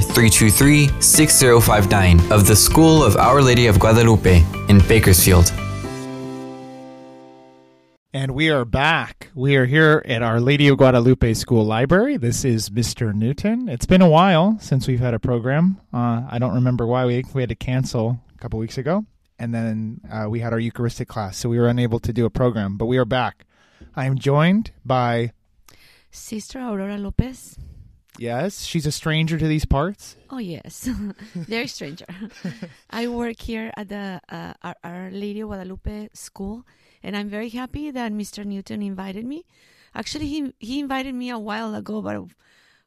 323 6059 of the School of Our Lady of Guadalupe in Bakersfield. And we are back. We are here at Our Lady of Guadalupe School Library. This is Mr. Newton. It's been a while since we've had a program. Uh, I don't remember why we, we had to cancel a couple weeks ago. And then uh, we had our Eucharistic class, so we were unable to do a program. But we are back. I am joined by, Sister Aurora Lopez. Yes, she's a stranger to these parts. Oh yes, very stranger. I work here at the uh, Our, Our Lady of Guadalupe School, and I'm very happy that Mr. Newton invited me. Actually, he he invited me a while ago, but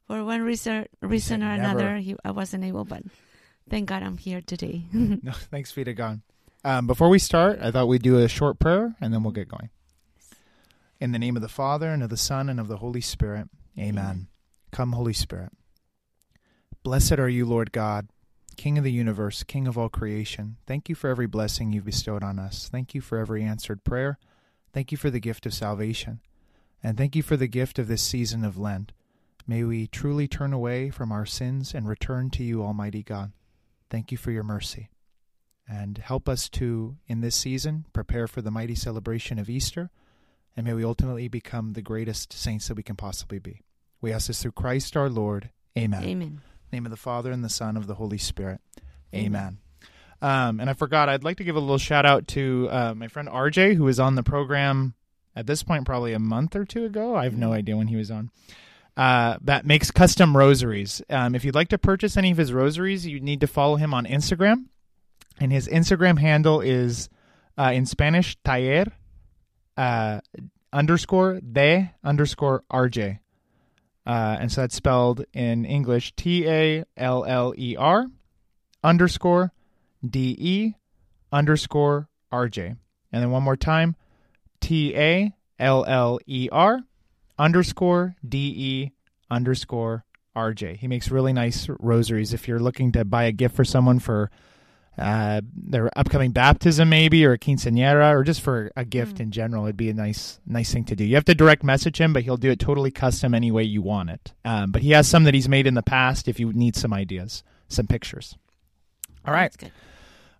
for one reason reason or never. another, he, I wasn't able. But thank God I'm here today. No, thanks be to God. Um, before we start, I thought we'd do a short prayer and then we'll get going. In the name of the Father, and of the Son, and of the Holy Spirit. Amen. Come, Holy Spirit. Blessed are you, Lord God, King of the universe, King of all creation. Thank you for every blessing you've bestowed on us. Thank you for every answered prayer. Thank you for the gift of salvation. And thank you for the gift of this season of Lent. May we truly turn away from our sins and return to you, Almighty God. Thank you for your mercy. And help us to, in this season, prepare for the mighty celebration of Easter. And may we ultimately become the greatest saints that we can possibly be. We ask this through Christ our Lord. Amen. Amen. name of the Father and the Son of the Holy Spirit. Amen. Um, and I forgot, I'd like to give a little shout out to uh, my friend RJ, who was on the program at this point, probably a month or two ago. I have no idea when he was on. Uh, that makes custom rosaries. Um, if you'd like to purchase any of his rosaries, you need to follow him on Instagram. And his Instagram handle is uh, in Spanish, taller uh, underscore de underscore RJ. Uh, and so that's spelled in English T A L L E R underscore D E underscore R J. And then one more time T A L L E R underscore D E underscore R J. He makes really nice rosaries. If you're looking to buy a gift for someone for uh, their upcoming baptism, maybe, or a quinceanera, or just for a gift Mm. in general, it'd be a nice, nice thing to do. You have to direct message him, but he'll do it totally custom any way you want it. Um, but he has some that he's made in the past. If you need some ideas, some pictures. All right. That's good.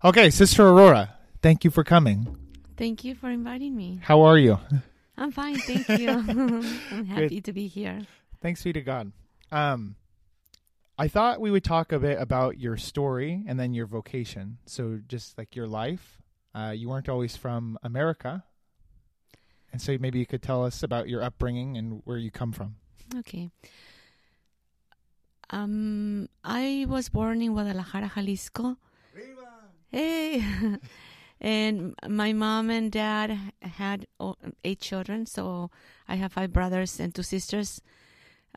Okay, Sister Aurora, thank you for coming. Thank you for inviting me. How are you? I'm fine, thank you. I'm happy to be here. Thanks be to God. Um, I thought we would talk a bit about your story and then your vocation. So just like your life, uh, you weren't always from America, and so maybe you could tell us about your upbringing and where you come from. Okay. Um, I was born in Guadalajara, Jalisco. Hey, and my mom and dad had eight children, so I have five brothers and two sisters.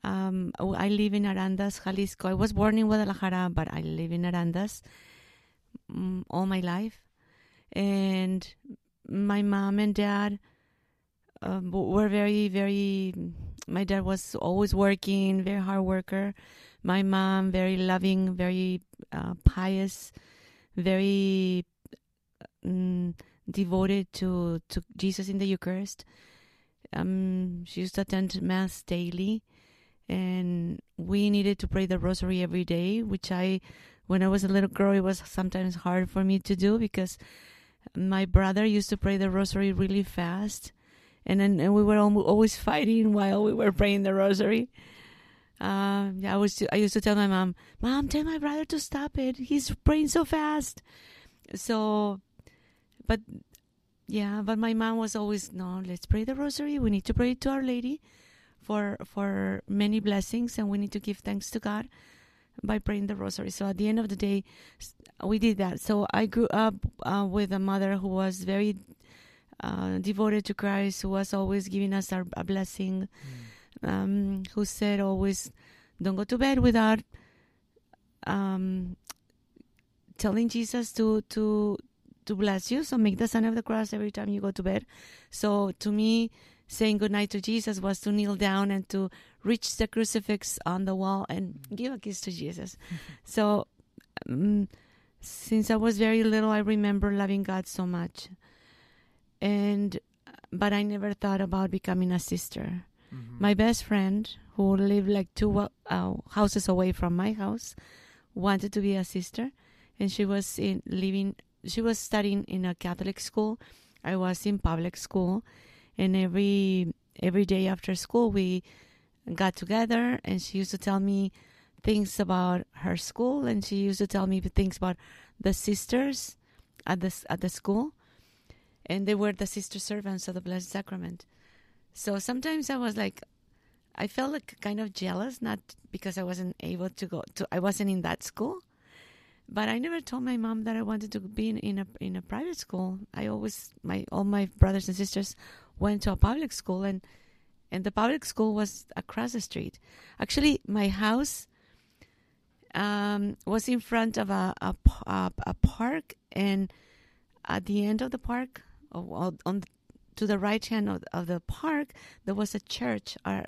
Um, I live in Arandas, Jalisco. I was born in Guadalajara, but I live in Arandas mm, all my life. And my mom and dad um, were very, very. My dad was always working, very hard worker. My mom, very loving, very uh, pious, very mm, devoted to to Jesus in the Eucharist. Um, she used to attend mass daily, and we needed to pray the Rosary every day, which I, when I was a little girl, it was sometimes hard for me to do because my brother used to pray the Rosary really fast, and then and we were always fighting while we were praying the Rosary. Uh, I was I used to tell my mom, "Mom, tell my brother to stop it. He's praying so fast." So, but yeah, but my mom was always, "No, let's pray the Rosary. We need to pray to Our Lady for for many blessings, and we need to give thanks to God by praying the Rosary." So at the end of the day, we did that. So I grew up uh, with a mother who was very uh, devoted to Christ, who was always giving us our, a blessing um, who said always, "Don't go to bed without um, telling Jesus to to to bless you. So make the sign of the cross every time you go to bed. So to me, saying goodnight to Jesus was to kneel down and to reach the crucifix on the wall and give a kiss to Jesus. so um, since I was very little, I remember loving God so much, and but I never thought about becoming a sister. Mhm. My best friend, who lived like two uh, houses away from my house, wanted to be a sister, and she was in living. She was studying in a Catholic school. I was in public school, and every every day after school we got together, and she used to tell me things about her school, and she used to tell me things about the sisters at the at the school, and they were the sister servants of the Blessed Sacrament. So sometimes I was like, I felt like kind of jealous, not because I wasn't able to go to, I wasn't in that school, but I never told my mom that I wanted to be in, in a in a private school. I always my all my brothers and sisters went to a public school, and and the public school was across the street. Actually, my house um, was in front of a a park, and at the end of the park, on on to the right hand of, of the park, there was a church, uh,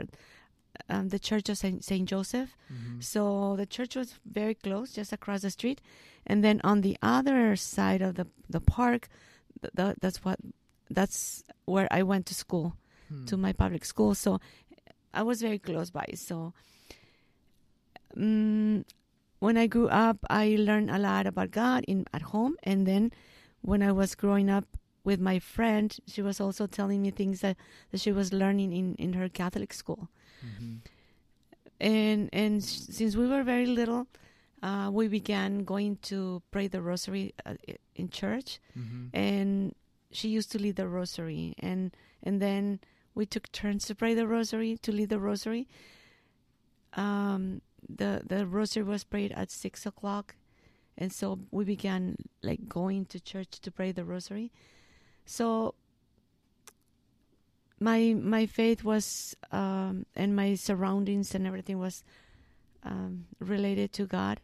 um, the Church of Saint, Saint Joseph. Mhm. So the church was very close, just across the street, and then on the other side of the the park, th- th- that's what that's where I went to school Hmm. to my public school. So I was very close by. So mm when I grew up, I learned a lot about God in at home, and then when I was growing up with my friend, she was also telling me things that, that she was learning in, in her Catholic school. Mhm. And and s- since we were very little, uh, we began going to pray the Rosary uh, in church Mhm. and she used to lead the rosary. And and then we took turns to pray the rosary to lead the rosary. Um the the rosary was prayed at six o'clock. And so we began like going to church to pray the rosary. So my my faith was um and my surroundings and everything was um related to god.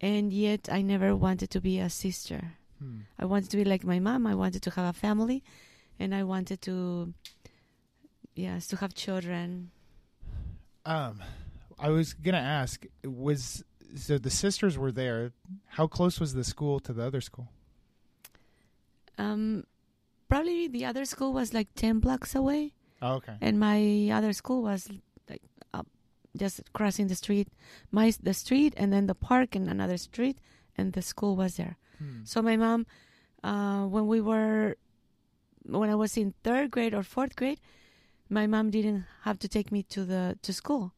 And yet i never wanted to be a sister Hmm. I wanted to be like my mom. I wanted to have a family, and I wanted to, yes, to have children. Um, I was gonna ask, was so the sisters were there? How close was the school to the other school? Um, probably the other school was like ten blocks away, Oh, okay. and my other school was like up, just crossing the street, my the street, and then the park and another street, and the school was there. Hmm. So my mom, uh, when we were, when I was in third grade or fourth grade, my mom didn't have to take me to the to school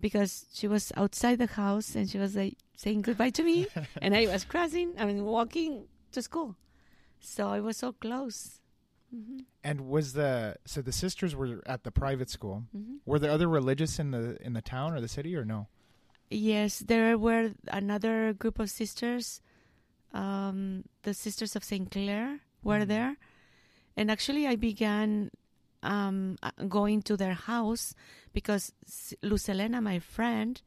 because she was outside the house and she was like saying goodbye to me, and I was crossing, I mean walking to school, so I was so close. hmm And was the so the sisters were at the private school? hmm Were there other religious in the in the town or the city or no? Yes, there were another group of sisters. Um, the Sisters of Saint Clare were Mm. there, and actually, I began um, uh, going to their house because Lucelena, my friend,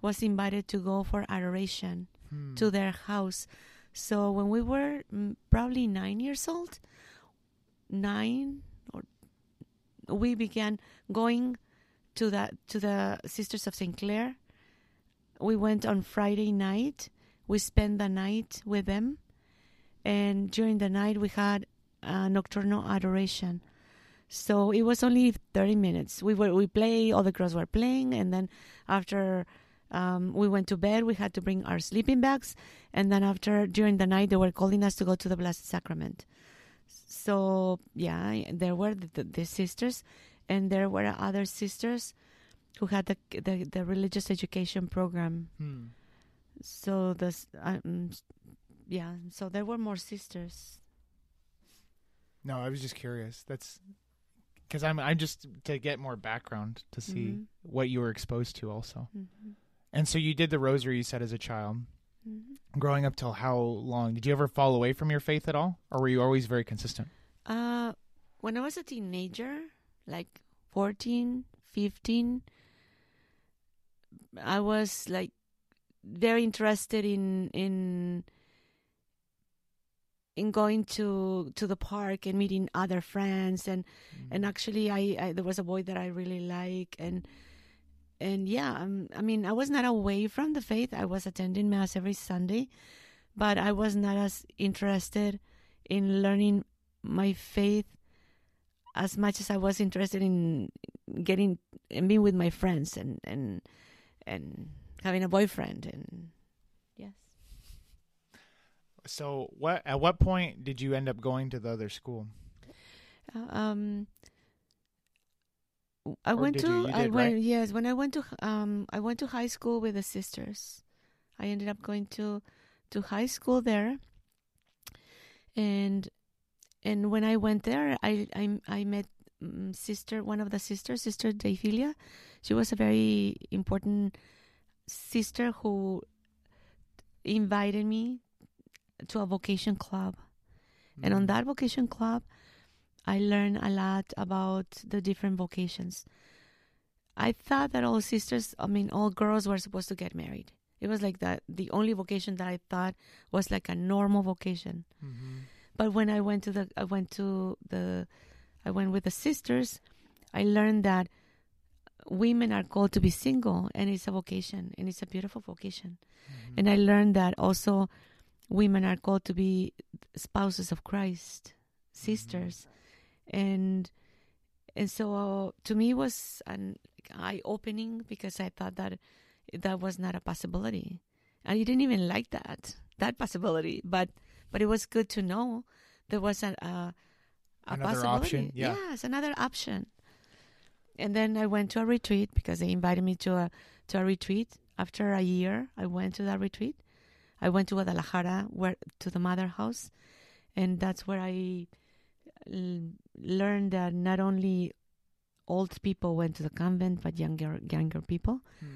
was invited to go for adoration Hmm. to their house. So when we were mm, probably nine years old, nine or we began going to the to the Sisters of Saint Clare. We went on Friday night. We spent the night with them, and during the night we had a nocturnal adoration. So it was only thirty minutes. We were we play. All the girls were playing, and then after um, we went to bed, we had to bring our sleeping bags, and then after during the night they were calling us to go to the Blessed Sacrament. So yeah, there were the, the, the sisters, and there were other sisters who had the the, the religious education program. Hmm. So the um, yeah, so there were more sisters. No, I was just curious. That's because I'm I'm just to get more background to see Mhm. what you were exposed to also. Mm-hmm. And so you did the rosary. You said as a child, Mm-hmm. growing up till how long? Did you ever fall away from your faith at all, or were you always very consistent? Uh, when I was a teenager, like 14, 15, I was like very interested in in in going to to the park and meeting other friends. And and actually I, I there was a boy that I really like. And and yeah um, I mean I was not away from the faith. I was attending mass every Sunday but I was not as interested in learning my faith as much as I was interested in getting and being with my friends and and and having a boyfriend and yes So what at what point did you end up going to the other school? Uh, um I Or went did to you? You I went right? yes when I went to um I went to high school with the sisters. I ended up going to to high school there. And and when I went there I I I met um, sister one of the sisters sister Deifilia. She was a very important sister who invited me to a vocation club. And Mm. on that vocation club, I learned a lot about the different vocations. I thought that all sisters, I mean, all girls were supposed to get married. It was like that. The only vocation that I thought was like a normal vocation. Mhm. But when I went to the, I went to the, I went with the sisters, I learned that women are called to be single and it's a vocation and it's a beautiful vocation. Mhm. And I learned that also women are called to be spouses of Christ, sisters, and and so to me it was an eye opening because I thought that that was not a possibility. and I didn't even like that that possibility, but but it was good to know there was a a, a Another possibility. option, yeah. Yes, another option. And then I went to a retreat because they invited me to a to a retreat. After a year, I went to that retreat. I went to Guadalajara, where to the mother house, and that's where I l- learned that not only old people went to the convent, but younger younger people, Mm.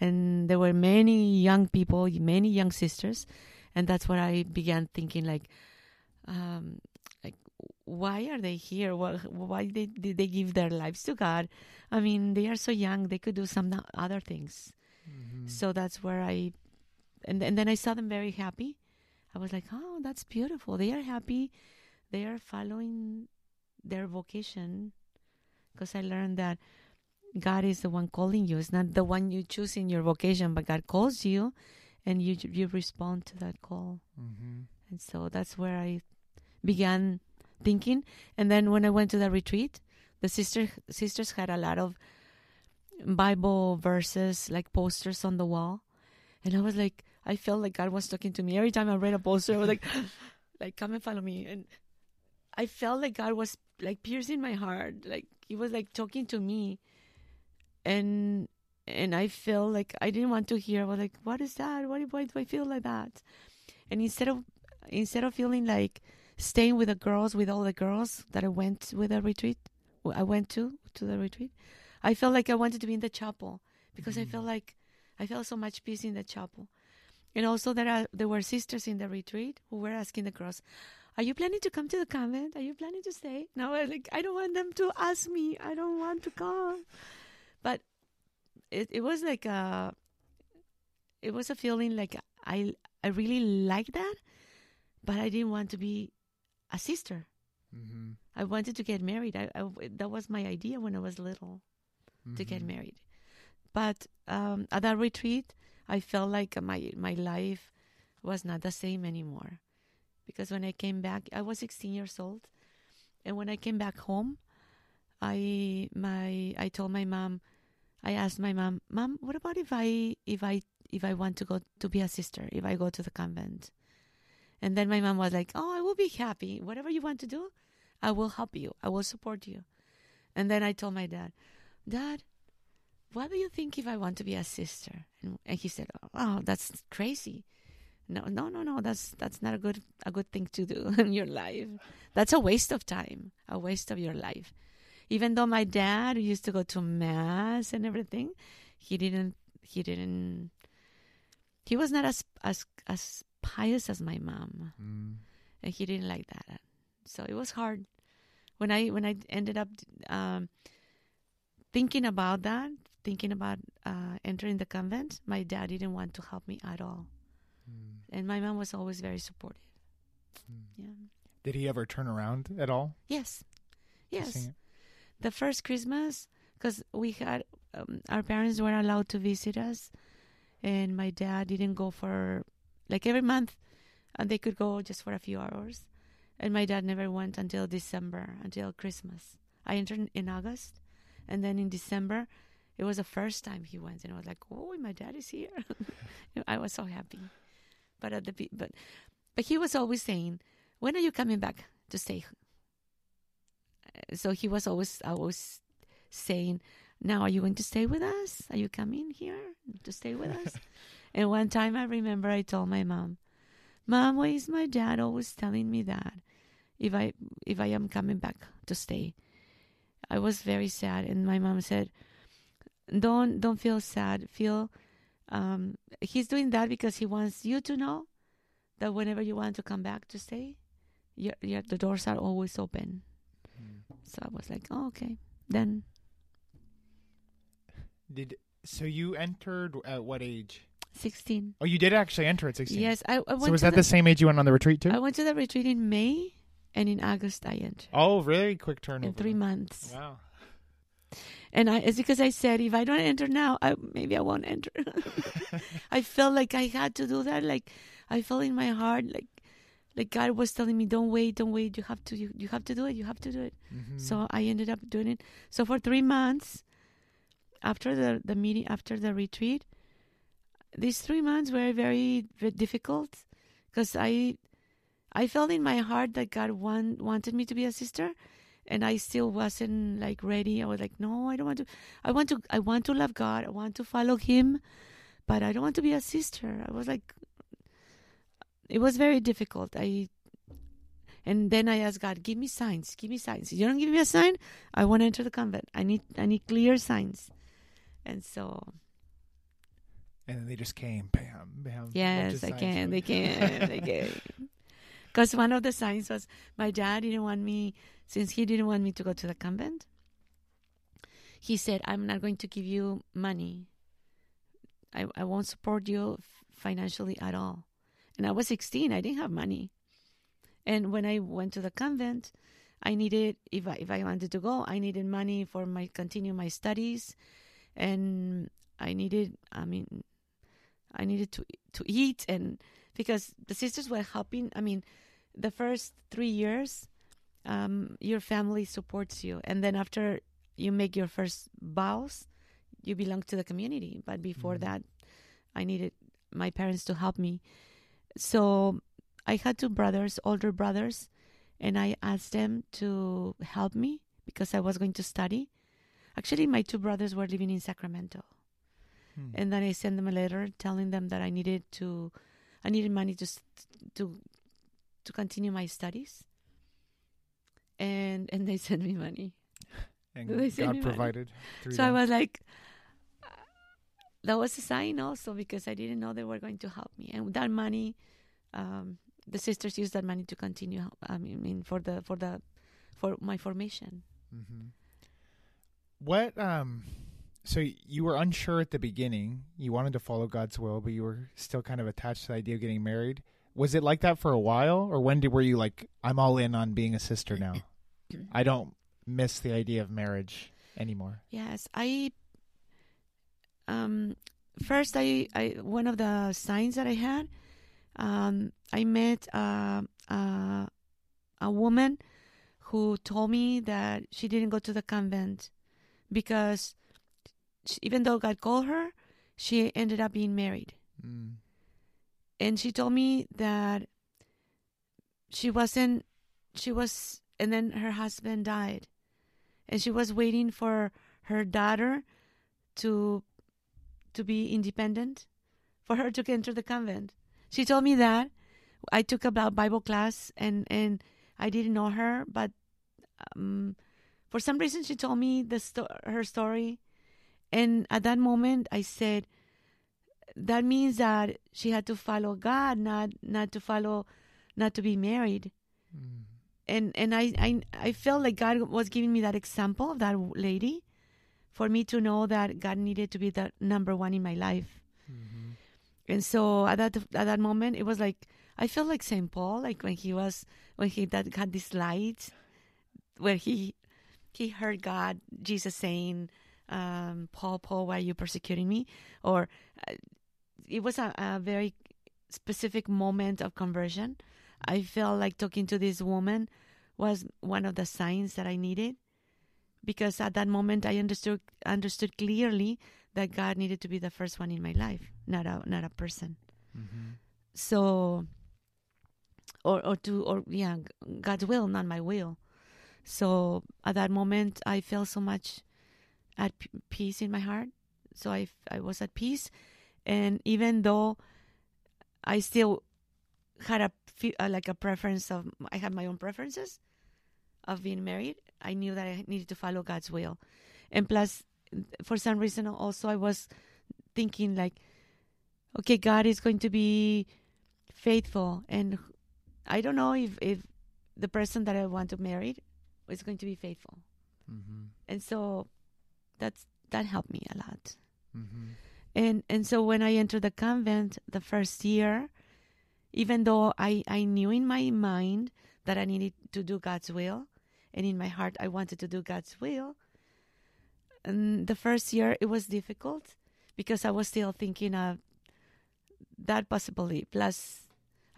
and there were many young people, many young sisters, and that's where I began thinking like, um, like why are they here? Why, why did, did they give their lives to God? I mean, they are so young; they could do some other things. Mhm. So that's where I, and and then I saw them very happy. I was like, oh, that's beautiful. They are happy. They are following their vocation. Because I learned that God is the one calling you. It's not the one you choose in your vocation, but God calls you, and you you respond to that call. Mhm. And so that's where I began thinking. And then when I went to the retreat, the sister sisters had a lot of Bible verses, like posters on the wall. And I was like, I felt like God was talking to me. Every time I read a poster, I was like, like, come and follow me. And I felt like God was like piercing my heart. Like he was like talking to me. And and I felt like I didn't want to hear. I was like, what is that? Why, why do I feel like that? And instead of instead of feeling like staying with the girls, with all the girls that I went with the retreat, I went to to the retreat, I felt like I wanted to be in the chapel because I mm-hmm. felt like I felt so much peace in the chapel. And also there are there were sisters in the retreat who were asking the girls, "Are you planning to come to the convent? Are you planning to stay?" No, I like I don't want them to ask me. I don't want to come. But it it was like a it was a feeling like I I really like that, but I didn't want to be a sister. Mhm. I wanted to get married. I, I that was my idea when I was little to get Mhm. married. But um, at that retreat, I felt like my my life was not the same anymore, because when I came back, I was 16 years old, and when I came back home, I my I told my mom, I asked my mom, Mom, what about if I if I if I want to go to be a sister, if I go to the convent? And then my mom was like, Oh, I will be happy. Whatever you want to do, I will help you. I will support you. And then I told my dad, Dad, what do you think if I want to be a sister? And, and he said, Oh, that's crazy. No, no, no, no. That's that's not a good a good thing to do in your life. That's a waste of time, a waste of your life. Even though my dad used to go to mass and everything, he didn't. He didn't. He was not as as as pious as my mom Mm. and he didn't like that so it was hard when i when i ended up um thinking about that thinking about uh, entering the convent, my dad didn't want to help me at all, Mm. and my mom was always very supportive. Mm. Yeah. Did he ever turn around at all? Yes. Yes. the first Christmas, because we had um, our parents weren't allowed to visit us, and my dad didn't go for like every month, and they could go just for a few hours, and my dad never went until December, until Christmas. I entered in August, and then in December, it was the first time he went, and I was like, "Oh, my dad is here!" You know, I was so happy. But at the but but he was always saying, "When are you coming back to stay so he was always always saying, "Now, are you going to stay with us? Are you coming here to stay with us?" and one time, I remember I told my mom, "Mom, why is my dad always telling me that if I if I am coming back to stay?" I was very sad, and my mom said, "Don't don't feel sad. Feel um, he's doing that because he wants you to know that whenever you want to come back to stay, your, your, the doors are always open." So I was like, oh, okay. Then Did so you entered at what age? 16. Oh, you did actually enter at 16. Yes, I, I went So was that the, the same age you went on the retreat too? I went to the retreat in May, and in August I entered. oh, really quick turnover. In three months. Wow. And I, it's because I said, if I don't enter now, I, maybe I won't enter. I felt like I had to do that. Like, I felt in my heart, like, like God was telling me, don't wait, don't wait. You have to, you, you have to do it. You have to do it. Mhm. So I ended up doing it. So for three months, after the the meeting, after the retreat, these three months were very, very difficult because I I felt in my heart that God want, wanted me to be a sister, and I still wasn't like ready. I was like, no, I don't want to. I want to. I want to love God. I want to follow Him, but I don't want to be a sister. I was like, it was very difficult. I and then I asked God, give me signs, give me signs. If you don't give me a sign, I want to enter the convent. I need I need clear signs. And so And then they just came. Bam, bam. yes, I can, they can, they can. Because one of the signs was my dad didn't want me, since he didn't want me to go to the convent. He said, "I'm not going to give you money. I I won't support you financially at all." And I was 16. I didn't have money. And when I went to the convent, I needed if I if I wanted to go, I needed money for my continue my studies, and I needed I mean, I needed to to eat and because the sisters were helping. I mean, the first three years, um, your family supports you, and then after you make your first vows, you belong to the community. But before Mhm. that, I needed my parents to help me. So I had two brothers, older brothers, and I asked them to help me because I was going to study. Actually, my two brothers were living in Sacramento, Hmm. and then I sent them a letter telling them that I needed to, I needed money to to to continue my studies. And and they sent me money. and they God me provided. So I was like, uh, that was a sign also because I didn't know they were going to help me. And with that money, um, the sisters used that money to continue. I mean, for the for the for my formation. hmm What um so you were unsure at the beginning. You wanted to follow God's will, but you were still kind of attached to the idea of getting married. Was it like that for a while or when did were you like I'm all in on being a sister now? I don't miss the idea of marriage anymore. Yes, I. Um, first, I, I one of the signs that I had, um, I met uh, uh, a woman who told me that she didn't go to the convent because she, even though God called her, she ended up being married, Mm. and she told me that she wasn't. She was, and then her husband died, and she was waiting for her daughter to to be independent for her to enter the convent she told me that i took a bible class and and i didn't know her but um, for some reason she told me the sto- her story and at that moment i said that means that she had to follow god not not to follow not to be married Mm. and and I, I I felt like God was giving me that example of that lady for me to know that God needed to be the number one in my life. And so at that at that moment, it was like I felt like Saint Paul, like when he was when he that had this light, where he he heard God, Jesus saying, um, "Paul, Paul, why are you persecuting me?" Or uh, it was a, a very specific moment of conversion. I felt like talking to this woman was one of the signs that I needed because at that moment I understood understood clearly that God needed to be the first one in my life, not a not a person. So, or or to or yeah, God's will, not my will. So at that moment, I felt so much at p- peace in my heart. So I I was at peace, and even though I still had a uh, like a preference of I had my own preferences of being married. I knew that I needed to follow God's will, and plus, for some reason, also I was thinking like, okay, God is going to be faithful, and I don't know if if the person that I want to marry is going to be faithful, and so that's that helped me a lot. Mm-hmm. And and so when I entered the convent the first year, even though I, I knew in my mind that I needed to do God's will, and in my heart I wanted to do God's will, and the first year it was difficult because I was still thinking of that possibility. Plus,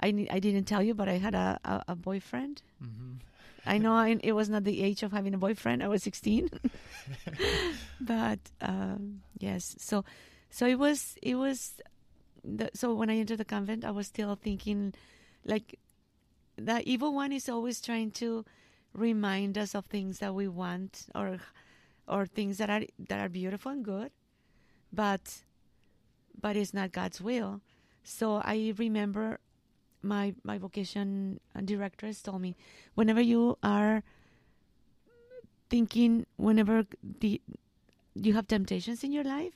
I I didn't tell you, but I had a, a, a boyfriend. Mm-hmm. I know I, it was not the age of having a boyfriend. I was 16. but um, yes, so so it was it was the, so when I entered the convent, I was still thinking like the evil one is always trying to remind us of things that we want or or things that are that are beautiful and good, but but it's not God's will. So I remember my my vocation directors told me whenever you are thinking whenever the you have temptations in your life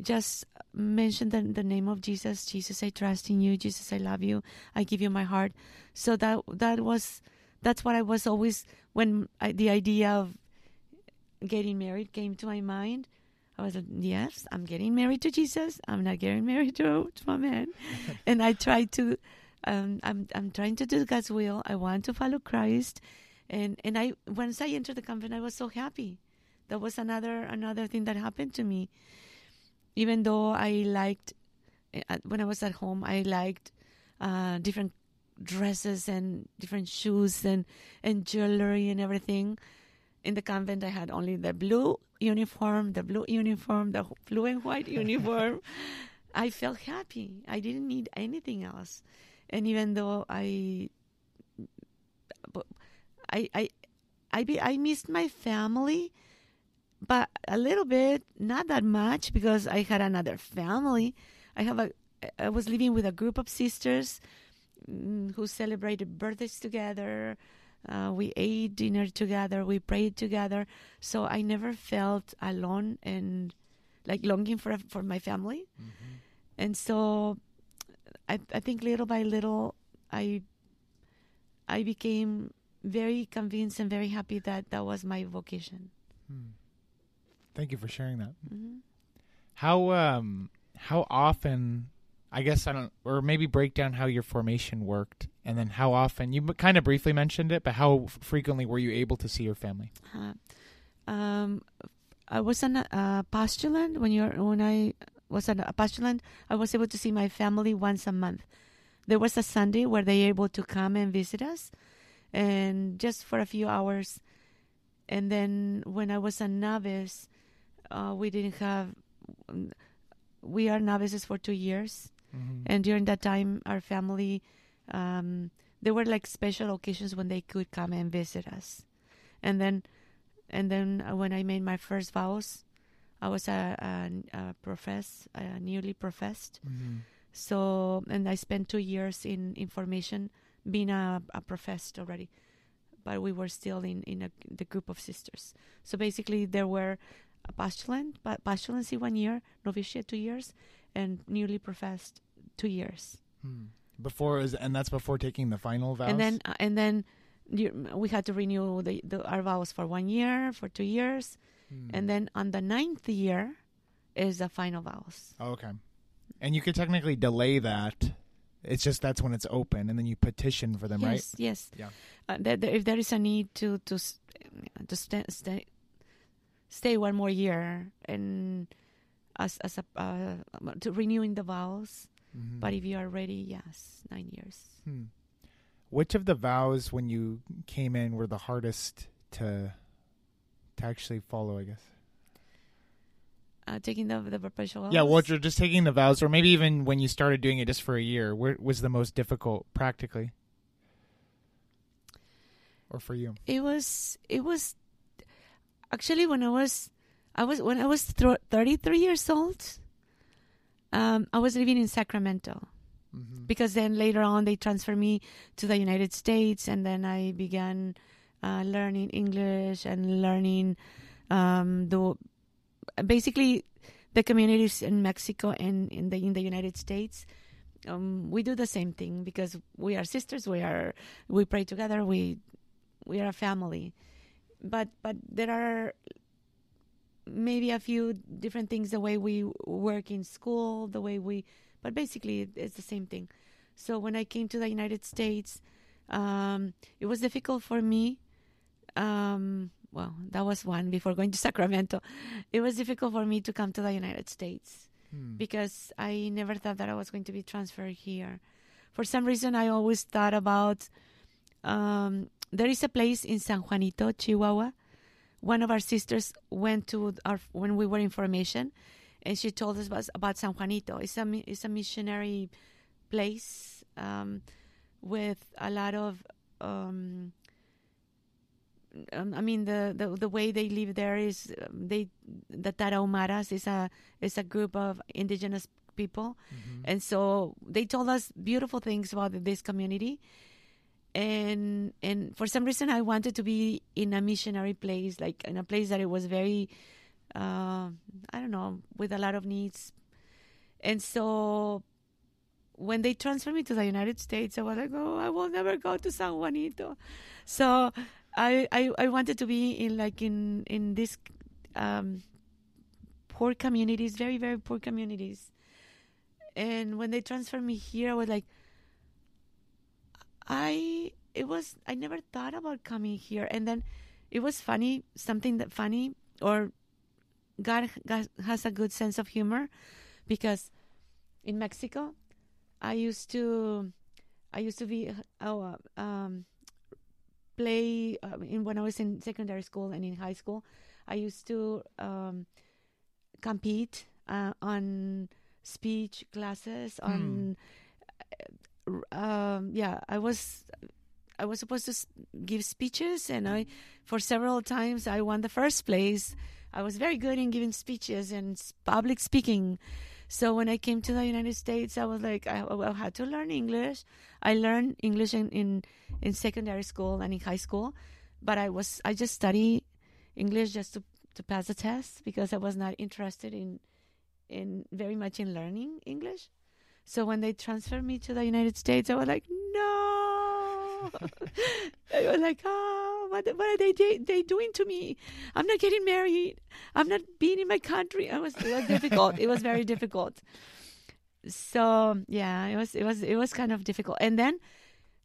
just mention the, the name of jesus. Jesus i trust in you. Jesus i love you. I give you my heart. So that that was that's what i was always when I, the idea of getting married came to my mind. I was like yes i'm getting married to jesus. I'm not getting married to, to a man. And i tried to um, I'm I'm trying to do God's will. I want to follow Christ, and and I once I entered the convent, I was so happy. That was another another thing that happened to me. Even though I liked uh, when I was at home, I liked uh, different dresses and different shoes and and jewelry and everything. In the convent, I had only the blue uniform, the blue uniform, the blue and white uniform. I felt happy. I didn't need anything else and even though I, I, I, I, be, I missed my family, but a little bit, not that much, because I had another family. I have a, I was living with a group of sisters mm, who celebrated birthdays together. Uh, we ate dinner together. We prayed together. So I never felt alone and like longing for for my family. And so I, I think little by little I I became very convinced and very happy that that was my vocation. Thank you for sharing that. hmm How um how often I guess I don't or maybe break down how your formation worked and then how often you kind of briefly mentioned it but how f- frequently were you able to see your family? Uh, um, I was an uh, postulant when you're when I was an, a postulant. I was able to see my family once a month. There was a Sunday where they able to come and visit us, and just for a few hours. And then when I was a novice, uh, we didn't have. We are novices for two years, and during that time, our family, um, there were like special occasions when they could come and visit us, and then, and then when I made my first vows, I was a, a, a profess, a newly professed. So, and I spent two years in information, being a, a professed already, but we were still in in a, the group of sisters. So basically, there were a postulant, pa- postulancy one year, novitiate two years, and newly professed two years. Before is and that's before taking the final vows. And then uh, and then you, we had to renew the, the our vows for one year, for two years, Hmm. and then on the ninth year is the final vows. Oh, okay. And you could technically delay that. It's just that's when it's open, and then you petition for them, right? yes, yes. Yeah. Uh, there, there- if there is a need to to to stay stay, stay one more year and as as a uh, to renewing the vows. Mhm. But if you are ready, yes, nine years. Hmm. Which of the vows when you came in were the hardest to to actually follow? I guess. Uh, taking the the perpetual. vows. Yeah, well, you're just taking the vows, or maybe even when you started doing it just for a year, where was the most difficult practically, or for you? it was it was actually when I was I was when I was thro- 33 years old. Um, I was living in Sacramento Mm-hmm. because then later on they transferred me to the United States, and then I began uh, learning English and learning um, the basically the communities in Mexico and in the in the United States. Um, we do the same thing because we are sisters. We are we pray together. We we are a family, but but there are maybe a few different things the way we work in school, the way we but basically it's the same thing. So when I came to the United States, um, it was difficult for me. Um, well, that was one before going to Sacramento. It was difficult for me to come to the United States Hmm. because I never thought that I was going to be transferred here. For some reason, I always thought about um, there is a place in San Juanito, Chihuahua. One of our sisters went to our when we were in formation, and she told us about, about San Juanito. It's a it's a missionary place um, with a lot of. Um, um, I mean the, the the way they live there is um, they the Tarahumaras is a is a group of indigenous people. Mhm. and so they told us beautiful things about this community. And and for some reason I wanted to be in a missionary place like in a place that it was very uh, I don't know with a lot of needs. And so when they transferred me to the United States I was like oh I will never go to San Juanito. So I I, I wanted to be in like in in this um, poor communities very very poor communities. And when they transferred me here i was like i it was i never thought about coming here. And then it was funny something that funny or god, god has a good sense of humor because in mexico i used to i used to be oh uh, um play uh, in when i was in secondary school and in high school i used to um compete uh, on speech classes on uh, um yeah i was i was supposed to give speeches and i for several times i won the first place. I was very good in giving speeches and public speaking so when i came to the united states i was like i, I had to learn english i learned english in, in in secondary school and in high school but i was i just study english just to to pass the test because i was not interested in in very much in learning English. So when they transferred me to the United States, I was like, no. I was like, oh, what, what are they they, they doing to me? I'm not getting married. I'm not being in my country. It was it was difficult. it was very difficult. So yeah, it was it was it was kind of difficult. And then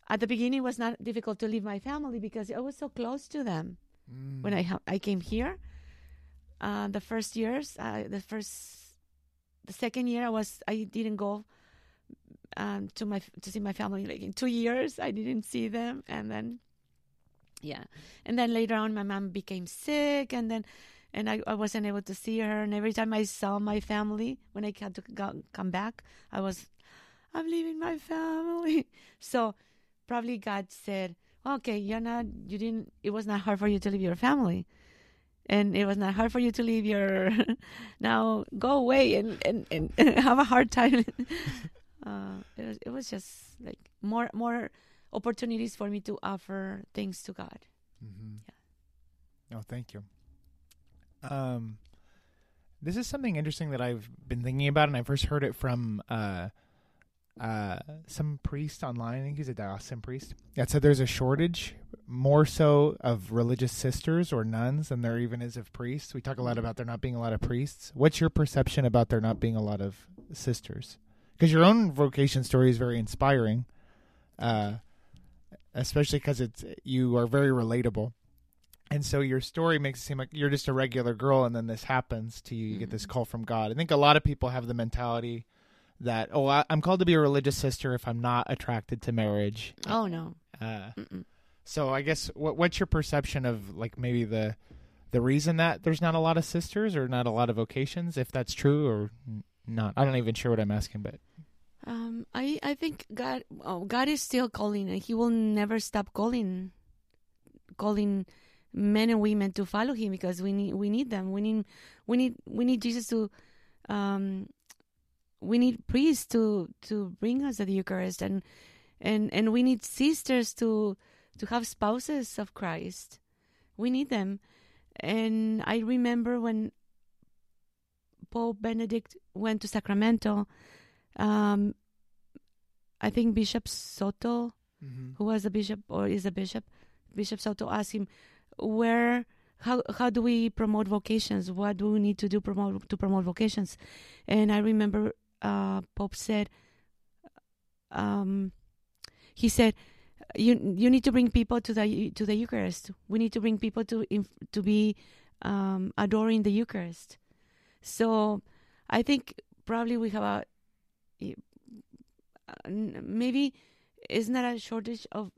at the beginning, it was not difficult to leave my family because I was so close to them Mm. when I ha- I came here. Uh, the first years, uh, the first, the second year, I was I didn't go um, to my to see my family like in two years. I didn't see them, and then yeah, and then later on, my mom became sick, and then and I, I wasn't able to see her. And every time I saw my family when I had to go, come back, I was I'm leaving my family. So probably God said, okay, you're not, you didn't, it was not hard for you to leave your family. And it was not hard for you to leave your, now go away and, and, and have a hard time. uh, it was, it was just like more, more opportunities for me to offer things to God. Mm-hmm. Oh, thank you. Um, this is something interesting that I've been thinking about, and I first heard it from uh, uh, some priest online. I think he's a diocesan priest. That said, there's a shortage more so of religious sisters or nuns than there even is of priests. We talk a lot about there not being a lot of priests. What's your perception about there not being a lot of sisters? Because your own vocation story is very inspiring, uh, especially because it's you are very relatable, and so your story makes it seem like you're just a regular girl, and then this happens to you. You get this Mhm. call from God. I think a lot of people have the mentality that oh, I, I'm called to be a religious sister if I'm not attracted to marriage. Oh no. Uh, so I guess what what's your perception of like maybe the the reason that there's not a lot of sisters or not a lot of vocations, if that's true or not? I'm not even sure what I'm asking, but Um, I I think God oh, God is still calling, and He will never stop calling, calling men and women to follow Him because we need we need them. We need we need we need Jesus to, um, we need priests to to bring us the Eucharist, and and and we need sisters to to have spouses of Christ. We need them, and I remember when Pope Benedict went to Sacramento um, I think Bishop Soto, who was a bishop or is a bishop, Bishop Soto asked him, "Where, how, how do we promote vocations? What do we need to do promote to promote vocations?" And I remember uh, Pope said, um, he said, "You you need to bring people to the to the Eucharist. We need to bring people to inf- to be um, adoring the Eucharist." So, I think probably we have a maybe isn't a shortage of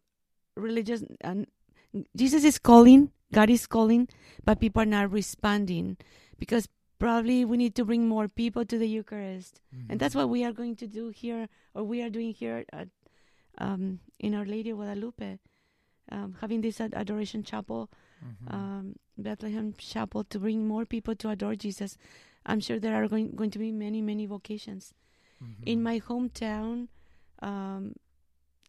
religious and jesus is calling god is calling but people are not responding because probably we need to bring more people to the eucharist. And that's what we are going to do here or we are doing here at um, in our lady of guadalupe um, having this ad- adoration chapel Mm-hmm. um, bethlehem chapel to bring more people to adore jesus. I'm sure there are going, going to be many many vocations Mm-hmm. in my hometown um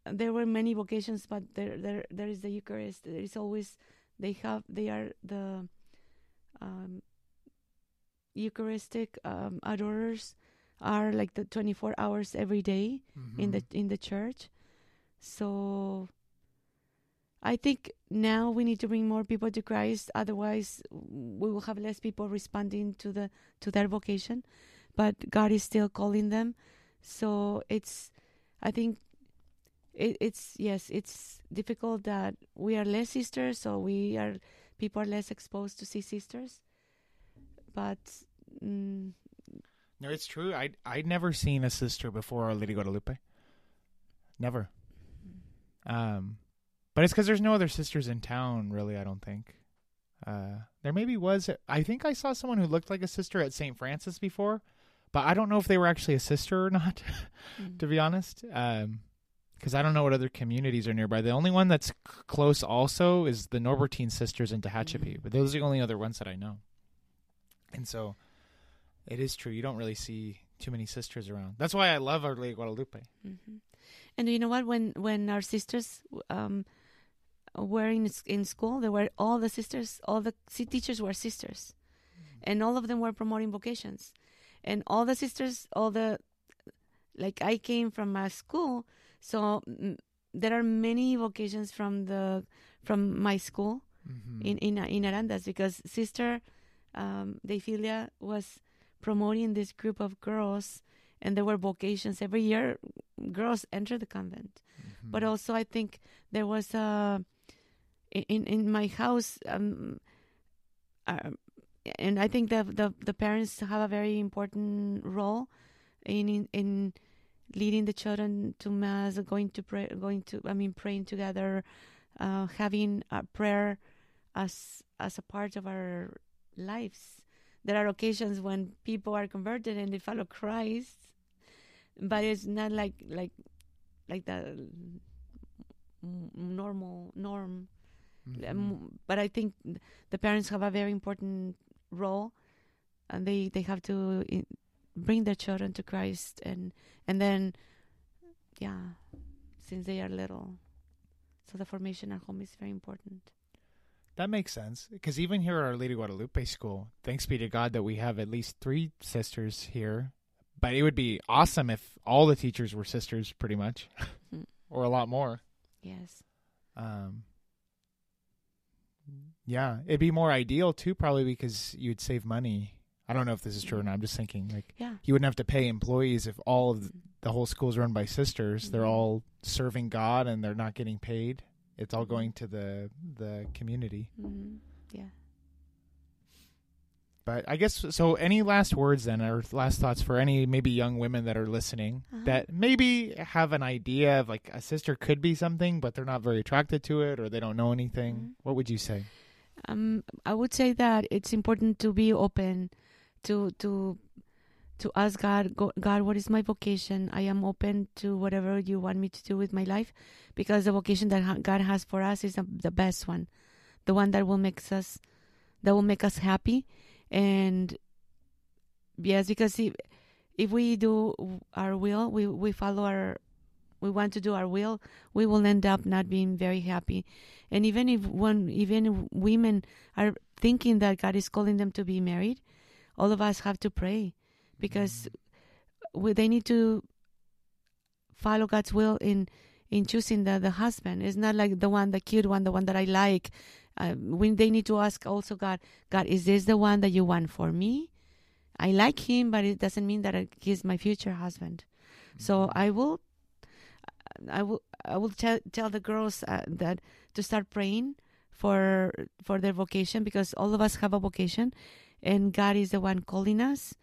there were many vocations but there there there is the eucharist. There is always they have they are the um eucharistic um adorers are like the 24 hours every day in the in the church. So i think now we need to bring more people to christ. Otherwise we will have less people responding to the to their vocation but god is still calling them so it's i think it, it's yes it's difficult that we are less sisters so we are people are less exposed to see sisters but mm, No, it's true. I I'd never seen a sister before Our Lady Guadalupe. Never. Um, but it's because there's no other sisters in town, really. I don't think. Uh, there maybe was. I think I saw someone who looked like a sister at St. Francis before, but I don't know if they were actually a sister or not. mm. to be honest, um, because I don't know what other communities are nearby. The only one that's c- close also is the Norbertine sisters in Tehachapi, Mhm. but those are the only other ones that I know. And so, it is true. You don't really see too many sisters around. That's why I love Our Lady Guadalupe. hmm And you know what? When when our sisters um, were in in school, there were all the sisters, all the teachers were sisters, and all of them were promoting vocations, and all the sisters, all the like I came from a school, so mm, there are many vocations from the from my school Mm-hmm. in in in Arandas because sister um, Defilia was promoting this group of girls, and there were vocations every year. Girls enter the convent, Mm-hmm. but also I think there was a in in my house. Um, uh, and I think the, the the parents have a very important role in in, in leading the children to mass, going to pray, going to I mean praying together, uh, having a prayer as as a part of our lives. There are occasions when people are converted and they follow Christ, but it's not like like like the normal norm. Mm-hmm. Um, but I think the parents have a very important role, and they they have to bring their children to Christ, and and then, yeah, since they are little, so the formation at home is very important. That makes sense because even here at Our Lady Guadalupe School, thanks be to God that we have at least three sisters here. But it would be awesome if all the teachers were sisters, pretty much, Mhm. or a lot more. Yes. Um, Yeah, it'd be more ideal too, probably because you'd save money. I don't know if this is true or not. I'm just thinking like Yeah. you wouldn't have to pay employees if all of the whole school's run by sisters. They're Mhm. all serving God and they're not getting paid. It's all Mhm. going to the the community. hmm Yeah. But I guess so. Any last words then, or last thoughts for any maybe young women that are listening Uh-huh. that maybe have an idea of like a sister could be something, but they're not very attracted to it, or they don't know anything. Mhm. What would you say? Um, I would say that it's important to be open, to to to ask God, God, what is my vocation? I am open to whatever you want me to do with my life, because the vocation that God has for us is the, best one, the one that will make us, that will make us happy, and yes, because if if we do our will, we we follow our, we want to do our will, we will end up not being very happy. And even if one even if women are thinking that god is calling them to be married all of us have to pray because we, they need to follow god's will in in choosing the, the husband. It's not like the one the cute one the one that i like. Uh, when they need to ask also god god is this the one that you want for me? I like him but it doesn't mean that he's my future husband. So I will, I will, I will tell tell the girls uh, that to start praying for for their vocation because all of us have a vocation, and God is the one calling us,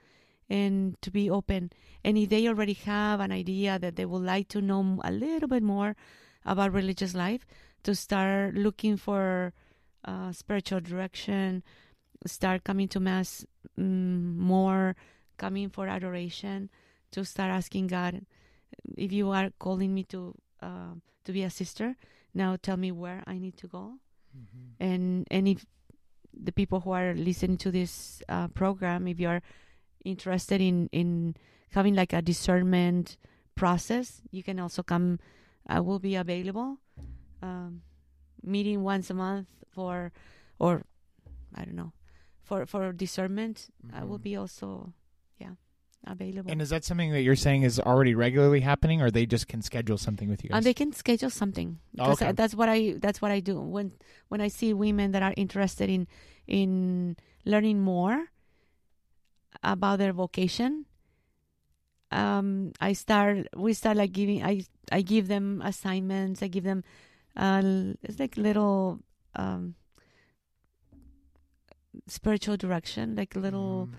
and to be open. And if they already have an idea that they would like to know a little bit more about religious life, to start looking for uh, spiritual direction, start coming to mass more, coming for adoration to start asking God, if you are calling me to uh, to be a sister, now tell me where I need to go. And and if the people who are listening to this uh, program, if you are interested in in having like a discernment process, you can also come. I will be available, um, meeting once a month for, or I don't know, for for discernment. I will Mhm. be also, yeah, available. And is that something that you're saying is already regularly happening, or they just can schedule something with you and they can schedule something Oh, 'Cause, uh, okay. that's what i that's what i do when when i see women that are interested in in learning more about their vocation um i start we start like giving i i give them assignments i give them uh it's like little um spiritual direction like little Mhm.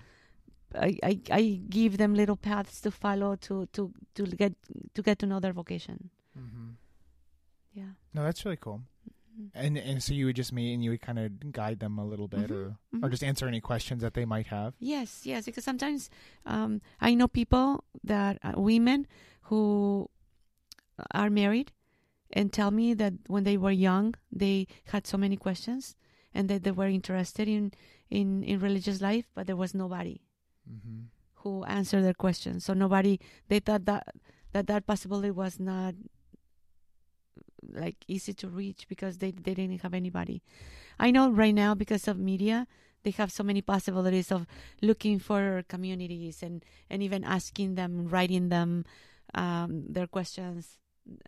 I, I i give them little paths to follow to to to get to get to know their vocation Mhm. yeah No, that's really cool. Mhm. And and so you would just meet and you would kind of guide them a little bit, Mhm, or or mhm. just answer any questions that they might have. Yes, yes, because sometimes um, I know people that uh, women who are married and tell me that when they were young they had so many questions and that they were interested in in in religious life, but there was nobody Mm-hmm. who answered their questions. So nobody they thought that that that possibility was not like easy to reach because they they didn't have anybody. I know right now because of media they have so many possibilities of looking for communities and and even asking them, writing them um, their questions.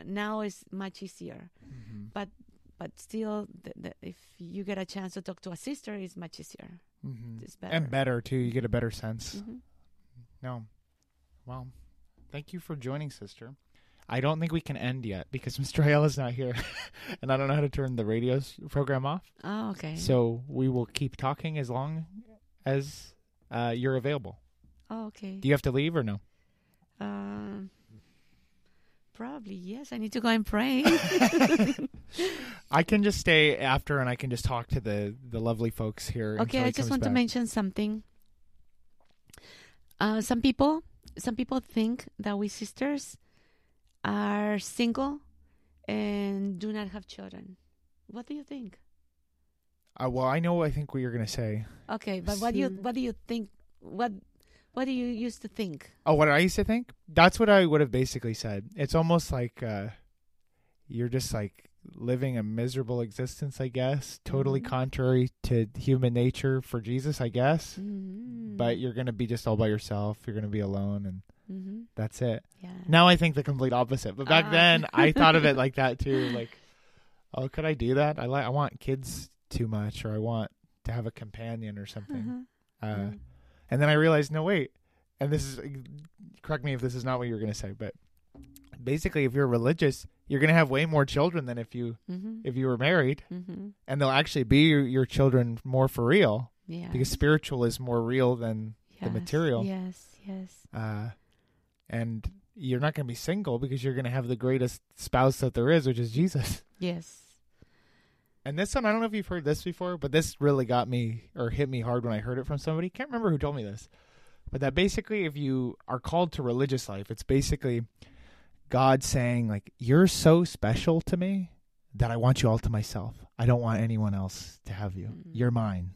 Now is much easier, Mm-hmm. but still, the, the, if you get a chance to talk to a sister, it's much easier. Mm-hmm. It's better. And better too. You get a better sense. Mhm. No. Well, thank you for joining, sister. I don't think we can end yet because Mr. Ayala's not here, and I don't know how to turn the radio program off. Oh, okay. So we will keep talking as long as uh, you're available. oh, okay. Do you have to leave or no? Um, probably yes. I need to go and pray. I can just stay after, and I can just talk to the the lovely folks here. okay, I just want to mention something. Uh, some people, some people think that we sisters are single and do not have children. What do you think? Uh, well, I know. I think what you're gonna say. Okay, but what do you what do you think? What what do you used to think? Oh, what I used to think? That's what I would have basically said. It's almost like uh, you're just like living a miserable existence, I guess. Totally Mhm. contrary to human nature for Jesus, I guess. Mm-hmm. But you're gonna be just all by yourself. You're gonna be alone, and hmm that's it. yeah. Now I think the complete opposite. But back Ah. then, I thought of it like that too. Like, oh, could I do that? I like. I want kids too much or I want to have a companion or something. Uh-huh. Uh, Mm. And then I realized, no, wait. And this is, correct me if this is not what you were going to say, but basically, if you're religious, you're going to have way more children than if you Mhm. if you were married, Mhm. and they'll actually be your, your children more for real Yeah. because spiritual is more real than the material. Yes. Yes. uh, and you're not going to be single because you're going to have the greatest spouse that there is, which is Jesus. Yes. And this one, I don't know if you've heard this before, but this really got me or hit me hard when I heard it from somebody. Can't remember who told me this, but that basically, if you are called to religious life, it's basically God saying like, "You're so special to me that I want you all to myself. I don't want anyone else to have you. Mm. You're mine."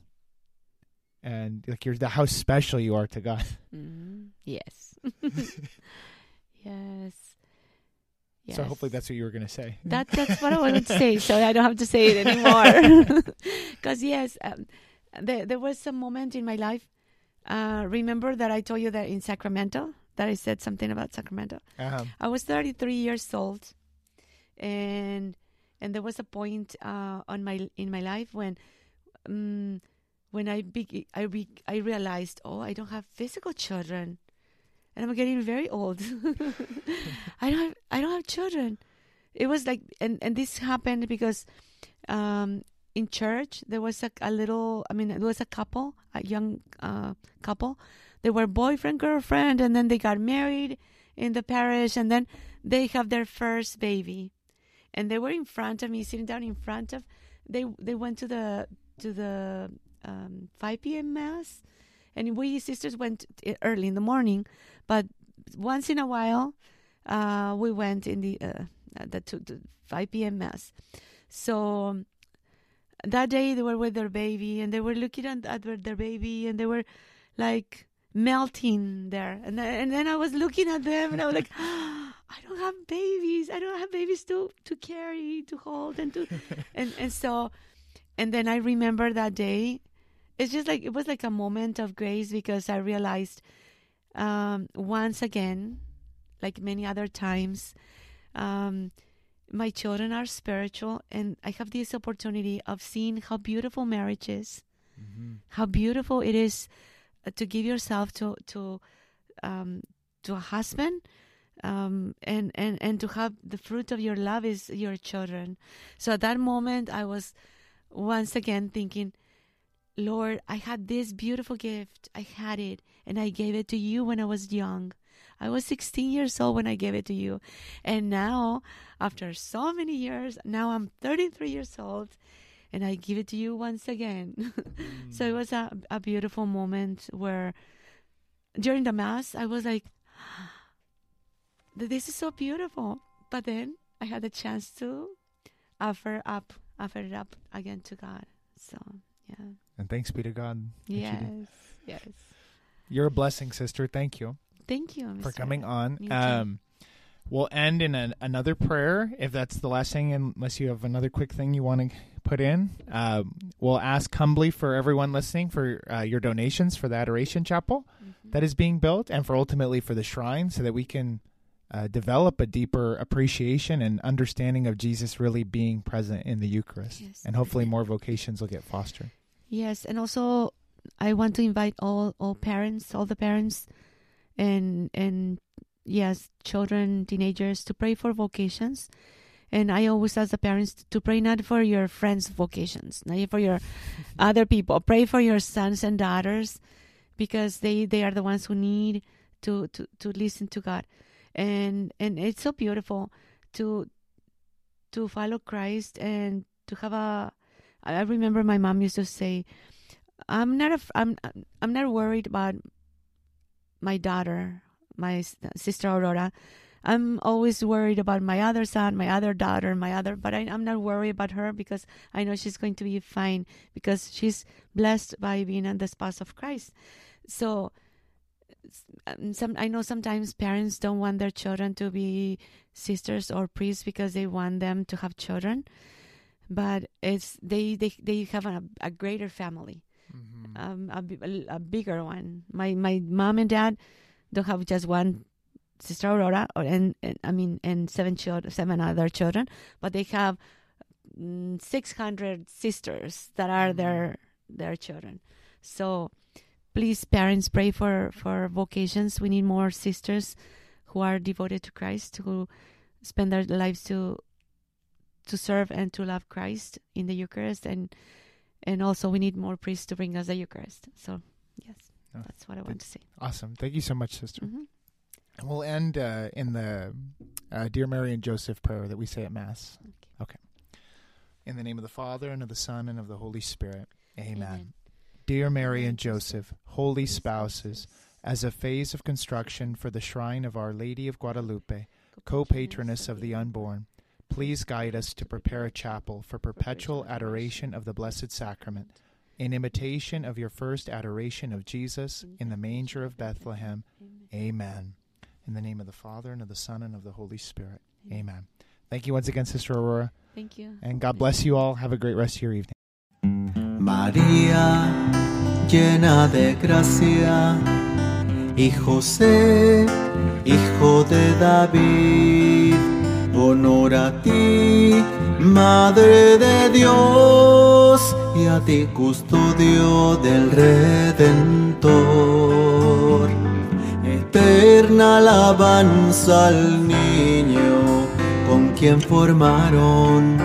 And like you're the how special you are to God. Mhm. Yes. yes. Yes. So hopefully that's what you were going to say. That that's what I wanted to say, so I don't have to say it anymore. Because yes, um, there there was some moment in my life. Uh, remember that I told you that in Sacramento that I said something about Sacramento. Um, I was 33 years old, and and there was a point uh, on my in my life when um, when I be, I re, I realized, oh, I don't have physical children, and I'm getting very old. I don't have, I don't have children. It was like, and and this happened because um, in church there was a, a little. I mean, there was a couple, a young uh, couple. They were boyfriend girlfriend, and then they got married in the parish, and then they have their first baby, and they were in front of me, sitting down in front of. They they went to the to the um, 5 p.m. mass, and we sisters went early in the morning, but once in a while, uh, we went in the uh, the to the 5 p.m. mass. So that day they were with their baby, and they were looking at, at their baby, and they were like melting there. And then, and then I was looking at them, and I was like. I don't have babies. I don't have babies to to carry, to hold, and to, and and so, and then I remember that day. It's just like it was like a moment of grace because I realized, um, once again, like many other times, um, my children are spiritual, and I have this opportunity of seeing how beautiful marriage is, how beautiful it is uh, to give yourself to to um, to a husband um, and, and, and to have the fruit of your love is your children. So at that moment, I was once again thinking, Lord, I had this beautiful gift. I had it, and I gave it to you when I was young. I was 16 years old when I gave it to you. And now, after so many years, now I'm 33 years old, and I give it to you once again. so it mm. was a, a beautiful moment where during the Mass, I was like, this is so beautiful. But then I had the chance to offer up, offer it up again to God. So yeah, And thanks be to God. yes, yes. You're a blessing, sister. Thank you Thank you for coming on. Um, we'll end in an, another prayer, if that's the last thing, unless you have another quick thing you want to put in. Um, we'll ask humbly for everyone listening for uh, your donations for the Adoration Chapel Mhm. that is being built, and for ultimately for the shrine, so that we can uh, develop a deeper appreciation and understanding of Jesus really being present in the Eucharist. Yes. And hopefully, more vocations will get fostered. Yes, and also I want to invite all all parents, all the parents, and and yes, children, teenagers to pray for vocations. And I always ask the parents to pray not for your friends' vocations, not for your other people. Pray for your sons and daughters, because they they are the ones who need to to to listen to God, and and it's so beautiful to to follow Christ and to have a. I remember my mom used to say, "I'm not I'm I'm not worried about my daughter, my sister Aurora. I'm always worried about my other son, my other daughter, my other, but I, I'm not worried about her because I know she's going to be fine because she's blessed by being in the spouse of Christ. So, um, some I know sometimes parents don't want their children to be sisters or priests because they want them to have children, but it's they they they have a, a greater family um, a, a, bigger one. My my mom and dad don't have just one sister Aurora, or and, and I mean, and seven children, seven other children, but they have mm, 600 sisters that are their their children. So please parents pray for for vocations. We need more sisters who are devoted to Christ who spend their lives to to serve and to love Christ in the Eucharist and and also we need more priests to bring us the Eucharist. So yes, Oh, that's what I want to say. Awesome. Thank you so much, sister. Mhm. And we'll end uh, in the uh, Dear Mary and Joseph prayer that we say at Mass. Okay. In the name of the Father, and of the Son, and of the Holy Spirit. Amen. Amen. Dear Mary and Joseph, holy spouses, as a phase of construction for the shrine of Our Lady of Guadalupe, co patroness of the unborn, please guide us to prepare a chapel for perpetual adoration of the Blessed Sacrament, in imitation of your first adoration of Jesus in the manger of Bethlehem. Amen. In the name of the Father, and of the Son, and of the Holy Spirit. Amen. Thank you once again, Sister Aurora, Thank you. and God bless you all. Have a great rest of your evening. María, llena de gracia, y José, hijo de David, honor a ti, Madre de Dios, y a ti custodio del Redentor. Eterna alabanza al niño con quien formaron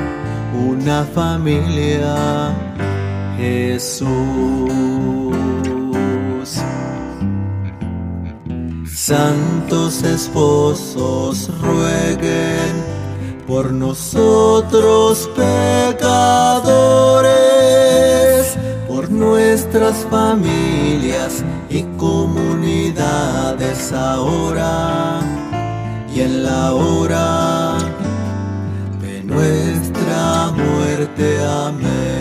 una familia. Jesús. Santos esposos rueguen por nosotros pecadores, por nuestras familias y comunidades ahora y en la hora de nuestra muerte. Amén.